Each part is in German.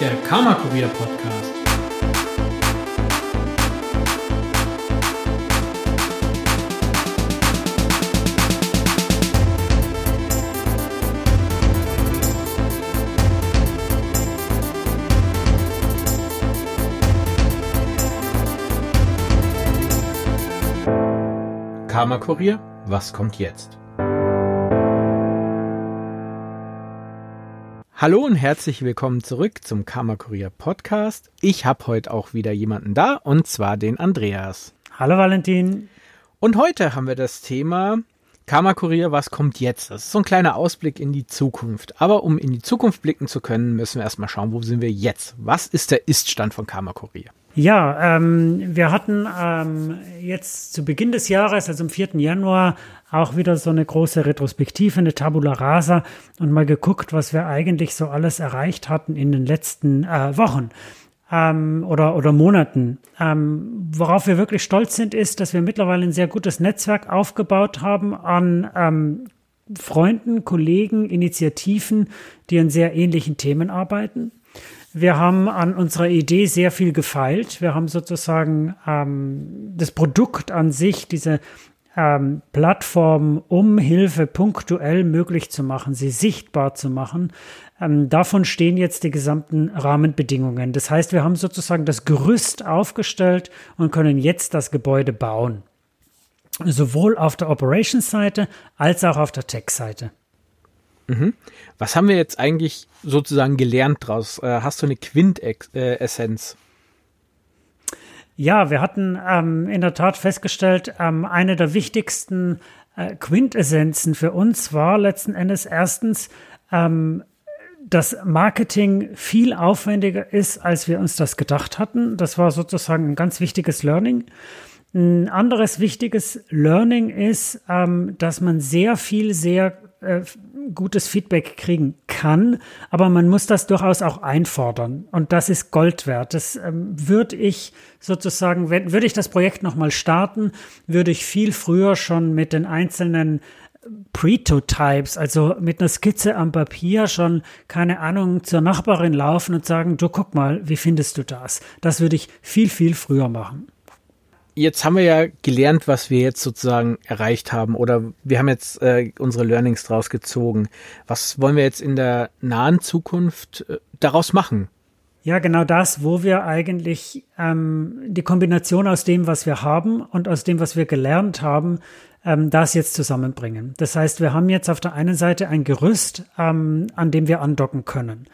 der Karma Kurier Podcast. Karma Kurier, was kommt jetzt? Hallo und herzlich willkommen zurück zum Karma Kurier Podcast. Ich habe heute auch wieder jemanden da und zwar den Andreas. Hallo Valentin. Und heute haben wir das Thema Karma Kurier, was kommt jetzt? Das ist so ein kleiner Ausblick in die Zukunft. Aber um in die Zukunft blicken zu können, müssen wir erstmal schauen, wo sind wir jetzt? Was ist der Iststand von Karma Kurier? Ja, ähm, wir hatten ähm, jetzt zu Beginn des Jahres, also am 4. Januar, auch wieder so eine große Retrospektive, eine Tabula Rasa und mal geguckt, was wir eigentlich so alles erreicht hatten in den letzten äh, Wochen ähm, oder, oder Monaten. Ähm, worauf wir wirklich stolz sind, ist, dass wir mittlerweile ein sehr gutes Netzwerk aufgebaut haben an ähm, Freunden, Kollegen, Initiativen, die an sehr ähnlichen Themen arbeiten. Wir haben an unserer Idee sehr viel gefeilt. Wir haben sozusagen ähm, das Produkt an sich, diese ähm, Plattform, um Hilfe punktuell möglich zu machen, sie sichtbar zu machen. Ähm, davon stehen jetzt die gesamten Rahmenbedingungen. Das heißt, wir haben sozusagen das Gerüst aufgestellt und können jetzt das Gebäude bauen. Sowohl auf der Operations-Seite als auch auf der Tech-Seite. Mhm. Was haben wir jetzt eigentlich sozusagen gelernt daraus? Äh, hast du eine Quintessenz? Ja, wir hatten ähm, in der Tat festgestellt, ähm, eine der wichtigsten äh, Quintessenzen für uns war letzten Endes erstens, ähm, dass Marketing viel aufwendiger ist, als wir uns das gedacht hatten. Das war sozusagen ein ganz wichtiges Learning. Ein anderes wichtiges Learning ist, ähm, dass man sehr viel, sehr äh, gutes Feedback kriegen kann, aber man muss das durchaus auch einfordern und das ist Gold wert. Das ähm, würde ich sozusagen, wenn, würde ich das Projekt nochmal starten, würde ich viel früher schon mit den einzelnen Pretotypes, also mit einer Skizze am Papier schon, keine Ahnung, zur Nachbarin laufen und sagen, du guck mal, wie findest du das? Das würde ich viel, viel früher machen jetzt haben wir ja gelernt, was wir jetzt sozusagen erreicht haben oder wir haben jetzt äh, unsere Learnings draus gezogen. Was wollen wir jetzt in der nahen Zukunft äh, daraus machen? Ja, genau das, wo wir eigentlich ähm, die Kombination aus dem, was wir haben und aus dem, was wir gelernt haben, ähm, das jetzt zusammenbringen. Das heißt, wir haben jetzt auf der einen Seite ein Gerüst, ähm, an dem wir andocken können.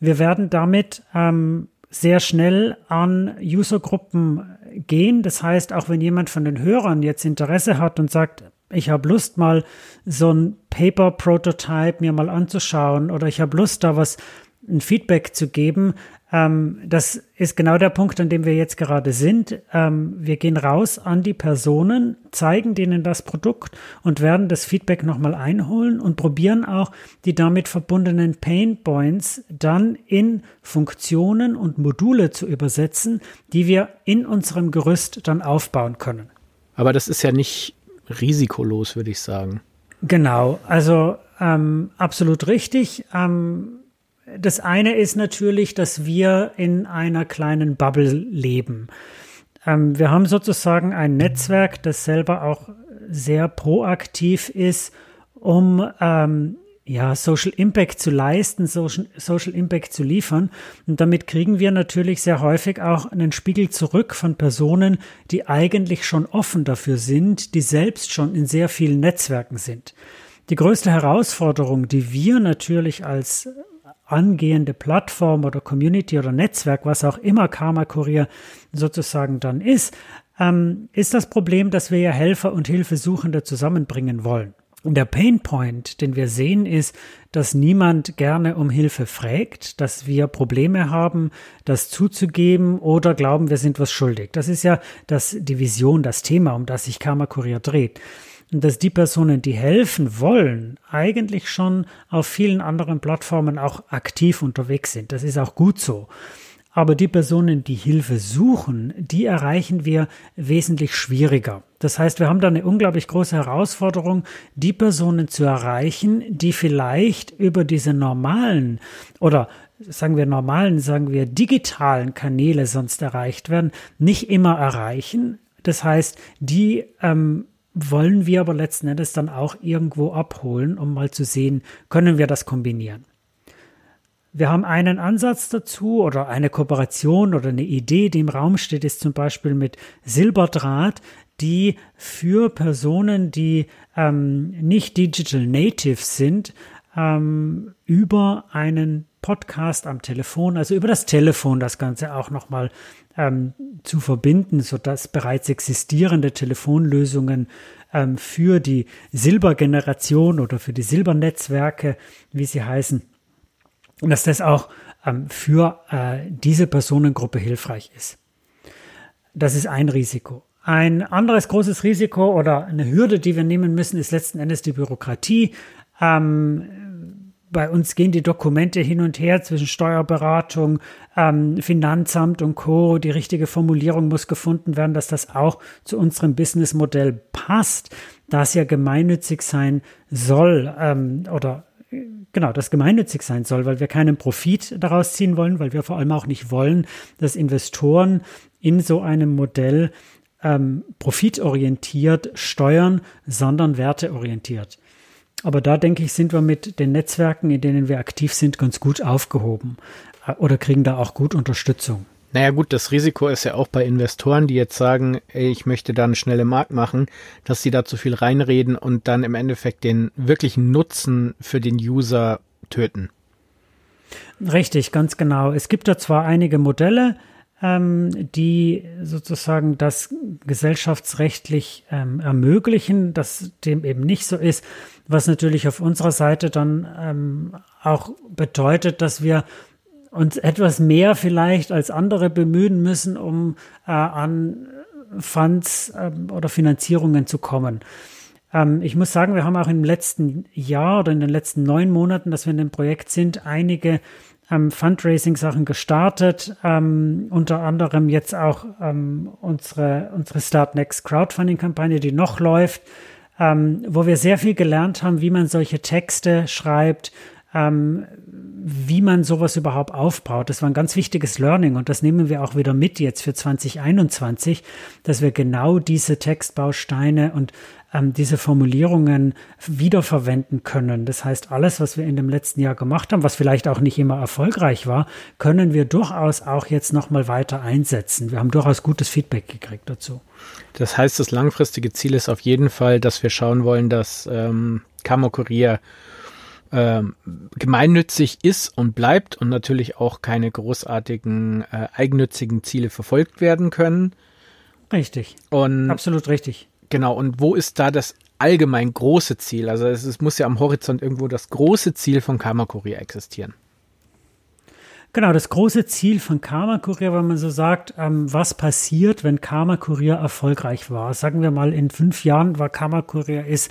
Wir werden damit ähm, sehr schnell an Usergruppen gehen. Das heißt, auch wenn jemand von den Hörern jetzt Interesse hat und sagt, ich habe Lust mal so ein Paper-Prototype mir mal anzuschauen oder ich habe Lust da was ein Feedback zu geben, ähm, das ist genau der Punkt, an dem wir jetzt gerade sind. Ähm, wir gehen raus an die Personen, zeigen denen das Produkt und werden das Feedback nochmal einholen und probieren auch die damit verbundenen Pain Points dann in Funktionen und Module zu übersetzen, die wir in unserem Gerüst dann aufbauen können. Aber das ist ja nicht risikolos, würde ich sagen. Genau, also ähm, absolut richtig. Ähm, das eine ist natürlich, dass wir in einer kleinen Bubble leben. Ähm, wir haben sozusagen ein Netzwerk, das selber auch sehr proaktiv ist, um ähm, ja, Social Impact zu leisten, Social, Social Impact zu liefern. Und damit kriegen wir natürlich sehr häufig auch einen Spiegel zurück von Personen, die eigentlich schon offen dafür sind, die selbst schon in sehr vielen Netzwerken sind. Die größte Herausforderung, die wir natürlich als angehende Plattform oder Community oder Netzwerk, was auch immer Karma Kurier sozusagen dann ist, ähm, ist das Problem, dass wir ja Helfer und Hilfesuchende zusammenbringen wollen. Und der Pain Point, den wir sehen, ist, dass niemand gerne um Hilfe fragt, dass wir Probleme haben, das zuzugeben oder glauben, wir sind was schuldig. Das ist ja das, die Vision, das Thema, um das sich Karma Kurier dreht dass die Personen, die helfen wollen, eigentlich schon auf vielen anderen Plattformen auch aktiv unterwegs sind. Das ist auch gut so. Aber die Personen, die Hilfe suchen, die erreichen wir wesentlich schwieriger. Das heißt, wir haben da eine unglaublich große Herausforderung, die Personen zu erreichen, die vielleicht über diese normalen oder sagen wir normalen, sagen wir digitalen Kanäle sonst erreicht werden, nicht immer erreichen. Das heißt, die ähm, wollen wir aber letzten Endes dann auch irgendwo abholen, um mal zu sehen, können wir das kombinieren. Wir haben einen Ansatz dazu oder eine Kooperation oder eine Idee, die im Raum steht, ist zum Beispiel mit Silberdraht, die für Personen, die ähm, nicht Digital Native sind, ähm, über einen Podcast am Telefon, also über das Telefon das Ganze auch nochmal ähm, zu verbinden, sodass bereits existierende Telefonlösungen ähm, für die Silbergeneration oder für die Silbernetzwerke, wie sie heißen, dass das auch ähm, für äh, diese Personengruppe hilfreich ist. Das ist ein Risiko. Ein anderes großes Risiko oder eine Hürde, die wir nehmen müssen, ist letzten Endes die Bürokratie. Ähm, bei uns gehen die Dokumente hin und her zwischen Steuerberatung, ähm, Finanzamt und Co. Die richtige Formulierung muss gefunden werden, dass das auch zu unserem Businessmodell passt, da es ja gemeinnützig sein soll ähm, oder genau, das gemeinnützig sein soll, weil wir keinen Profit daraus ziehen wollen, weil wir vor allem auch nicht wollen, dass Investoren in so einem Modell ähm, profitorientiert steuern, sondern werteorientiert. Aber da denke ich, sind wir mit den Netzwerken, in denen wir aktiv sind, ganz gut aufgehoben äh, oder kriegen da auch gut Unterstützung. Naja gut, das Risiko ist ja auch bei Investoren, die jetzt sagen, ey, ich möchte da eine schnelle Markt machen, dass sie da zu viel reinreden und dann im Endeffekt den wirklichen Nutzen für den User töten. Richtig, ganz genau. Es gibt da zwar einige Modelle, die sozusagen das gesellschaftsrechtlich ähm, ermöglichen, dass dem eben nicht so ist, was natürlich auf unserer Seite dann ähm, auch bedeutet, dass wir uns etwas mehr vielleicht als andere bemühen müssen, um äh, an Funds äh, oder Finanzierungen zu kommen. Ähm, ich muss sagen, wir haben auch im letzten Jahr oder in den letzten neun Monaten, dass wir in dem Projekt sind, einige ähm, Fundraising-Sachen gestartet, ähm, unter anderem jetzt auch ähm, unsere, unsere Start Next Crowdfunding-Kampagne, die noch läuft, ähm, wo wir sehr viel gelernt haben, wie man solche Texte schreibt, ähm, wie man sowas überhaupt aufbaut. Das war ein ganz wichtiges Learning und das nehmen wir auch wieder mit jetzt für 2021, dass wir genau diese Textbausteine und ähm, diese Formulierungen wiederverwenden können. Das heißt, alles, was wir in dem letzten Jahr gemacht haben, was vielleicht auch nicht immer erfolgreich war, können wir durchaus auch jetzt nochmal weiter einsetzen. Wir haben durchaus gutes Feedback gekriegt dazu. Das heißt, das langfristige Ziel ist auf jeden Fall, dass wir schauen wollen, dass ähm, Kamo Kurier ähm, gemeinnützig ist und bleibt und natürlich auch keine großartigen äh, eigennützigen Ziele verfolgt werden können. Richtig. Und absolut richtig. Genau. Und wo ist da das allgemein große Ziel? Also es, es muss ja am Horizont irgendwo das große Ziel von Karma Kurier existieren. Genau, das große Ziel von Karma Kurier, wenn man so sagt, ähm, was passiert, wenn Karma Kurier erfolgreich war. Sagen wir mal, in fünf Jahren war Karma Kurier ist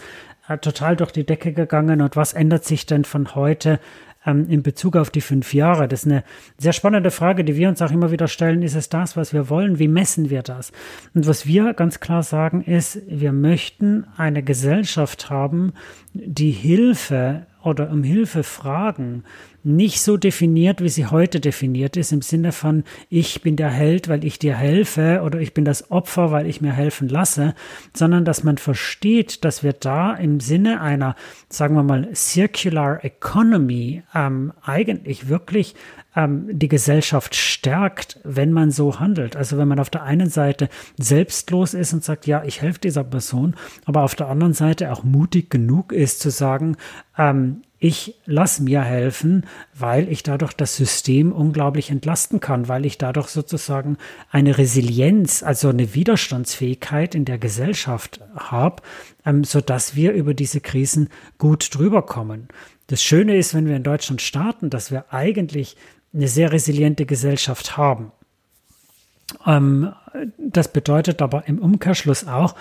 total durch die Decke gegangen und was ändert sich denn von heute ähm, in Bezug auf die fünf Jahre? Das ist eine sehr spannende Frage, die wir uns auch immer wieder stellen. Ist es das, was wir wollen? Wie messen wir das? Und was wir ganz klar sagen ist, wir möchten eine Gesellschaft haben, die Hilfe oder um Hilfe fragen, nicht so definiert, wie sie heute definiert ist, im Sinne von, ich bin der Held, weil ich dir helfe oder ich bin das Opfer, weil ich mir helfen lasse, sondern dass man versteht, dass wir da im Sinne einer, sagen wir mal, Circular Economy ähm, eigentlich wirklich ähm, die Gesellschaft stärkt, wenn man so handelt. Also wenn man auf der einen Seite selbstlos ist und sagt, ja, ich helfe dieser Person, aber auf der anderen Seite auch mutig genug ist zu sagen, ähm, ich lass mir helfen, weil ich dadurch das System unglaublich entlasten kann, weil ich dadurch sozusagen eine Resilienz, also eine Widerstandsfähigkeit in der Gesellschaft habe, ähm, so dass wir über diese Krisen gut drüber kommen. Das Schöne ist, wenn wir in Deutschland starten, dass wir eigentlich eine sehr resiliente Gesellschaft haben. Ähm, das bedeutet aber im Umkehrschluss auch,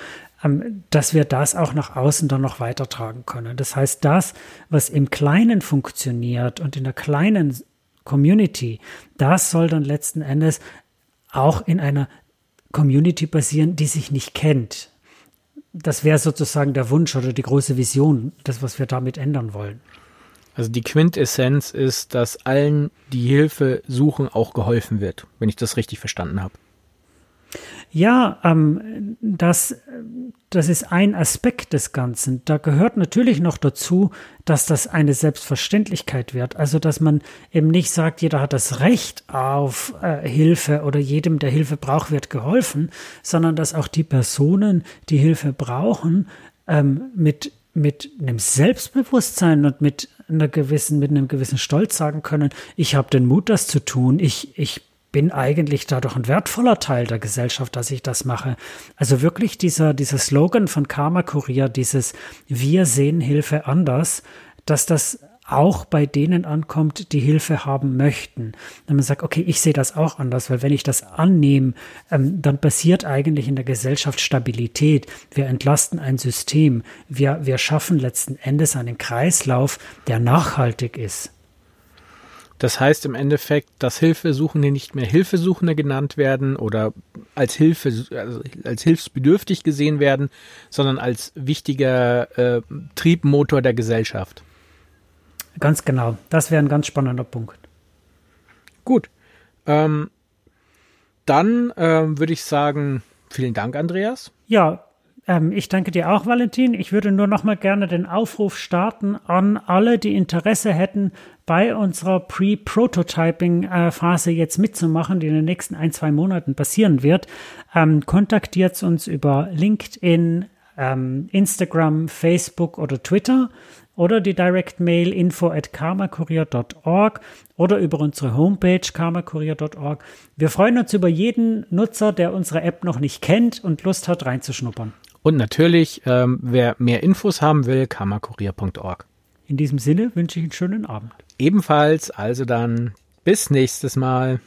dass wir das auch nach außen dann noch weitertragen können. Das heißt, das, was im Kleinen funktioniert und in der kleinen Community, das soll dann letzten Endes auch in einer Community passieren, die sich nicht kennt. Das wäre sozusagen der Wunsch oder die große Vision, das, was wir damit ändern wollen. Also die Quintessenz ist, dass allen, die Hilfe suchen, auch geholfen wird, wenn ich das richtig verstanden habe. Ja, ähm, das, das ist ein Aspekt des Ganzen. Da gehört natürlich noch dazu, dass das eine Selbstverständlichkeit wird. Also, dass man eben nicht sagt, jeder hat das Recht auf äh, Hilfe oder jedem, der Hilfe braucht, wird geholfen, sondern dass auch die Personen, die Hilfe brauchen, ähm, mit mit einem Selbstbewusstsein und mit einer gewissen, mit einem gewissen Stolz sagen können, ich habe den Mut, das zu tun. Ich, ich bin eigentlich dadurch ein wertvoller Teil der Gesellschaft, dass ich das mache. Also wirklich dieser, dieser Slogan von Karma Kurier, dieses Wir sehen Hilfe anders, dass das auch bei denen ankommt, die Hilfe haben möchten. Wenn man sagt, okay, ich sehe das auch anders, weil wenn ich das annehme, ähm, dann passiert eigentlich in der Gesellschaft Stabilität. Wir entlasten ein System. Wir, wir schaffen letzten Endes einen Kreislauf, der nachhaltig ist. Das heißt im Endeffekt, dass Hilfesuchende nicht mehr Hilfesuchende genannt werden oder als Hilfe, also als hilfsbedürftig gesehen werden, sondern als wichtiger äh, Triebmotor der Gesellschaft. Ganz genau. Das wäre ein ganz spannender Punkt. Gut. Ähm, dann ähm, würde ich sagen, vielen Dank, Andreas. Ja, ähm, ich danke dir auch, Valentin. Ich würde nur noch mal gerne den Aufruf starten an alle, die Interesse hätten, bei unserer Pre-Prototyping-Phase jetzt mitzumachen, die in den nächsten ein, zwei Monaten passieren wird. Ähm, kontaktiert uns über LinkedIn, ähm, Instagram, Facebook oder Twitter oder die Direct Mail info at karmakurier.org oder über unsere Homepage karmakurier.org. Wir freuen uns über jeden Nutzer, der unsere App noch nicht kennt und Lust hat reinzuschnuppern. Und natürlich, ähm, wer mehr Infos haben will, karmakurier.org. In diesem Sinne wünsche ich einen schönen Abend. Ebenfalls, also dann bis nächstes Mal.